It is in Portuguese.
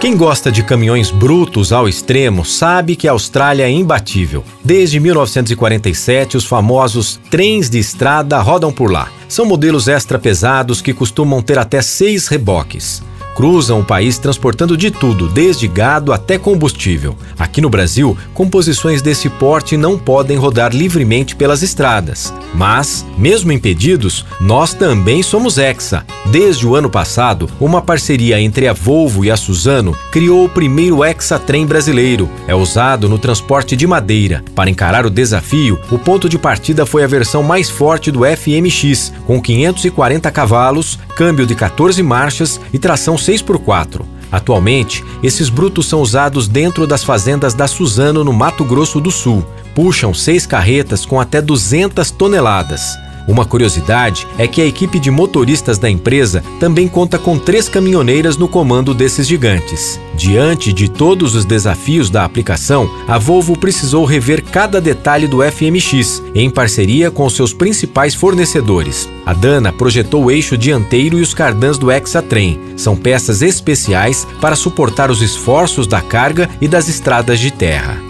Quem gosta de caminhões brutos ao extremo sabe que a Austrália é imbatível. Desde 1947, os famosos trens de estrada rodam por lá. São modelos extra pesados que costumam ter até seis reboques cruzam o país transportando de tudo, desde gado até combustível. Aqui no Brasil, composições desse porte não podem rodar livremente pelas estradas. Mas, mesmo impedidos, nós também somos Hexa. Desde o ano passado, uma parceria entre a Volvo e a Suzano criou o primeiro Hexa Trem brasileiro. É usado no transporte de madeira. Para encarar o desafio, o ponto de partida foi a versão mais forte do FMX, com 540 cavalos, câmbio de 14 marchas e tração 6x4. Atualmente, esses brutos são usados dentro das fazendas da Suzano, no Mato Grosso do Sul. Puxam seis carretas com até 200 toneladas. Uma curiosidade é que a equipe de motoristas da empresa também conta com três caminhoneiras no comando desses gigantes. Diante de todos os desafios da aplicação, a Volvo precisou rever cada detalhe do FMX, em parceria com seus principais fornecedores. A Dana projetou o eixo dianteiro e os cardãs do Hexatrem. São peças especiais para suportar os esforços da carga e das estradas de terra.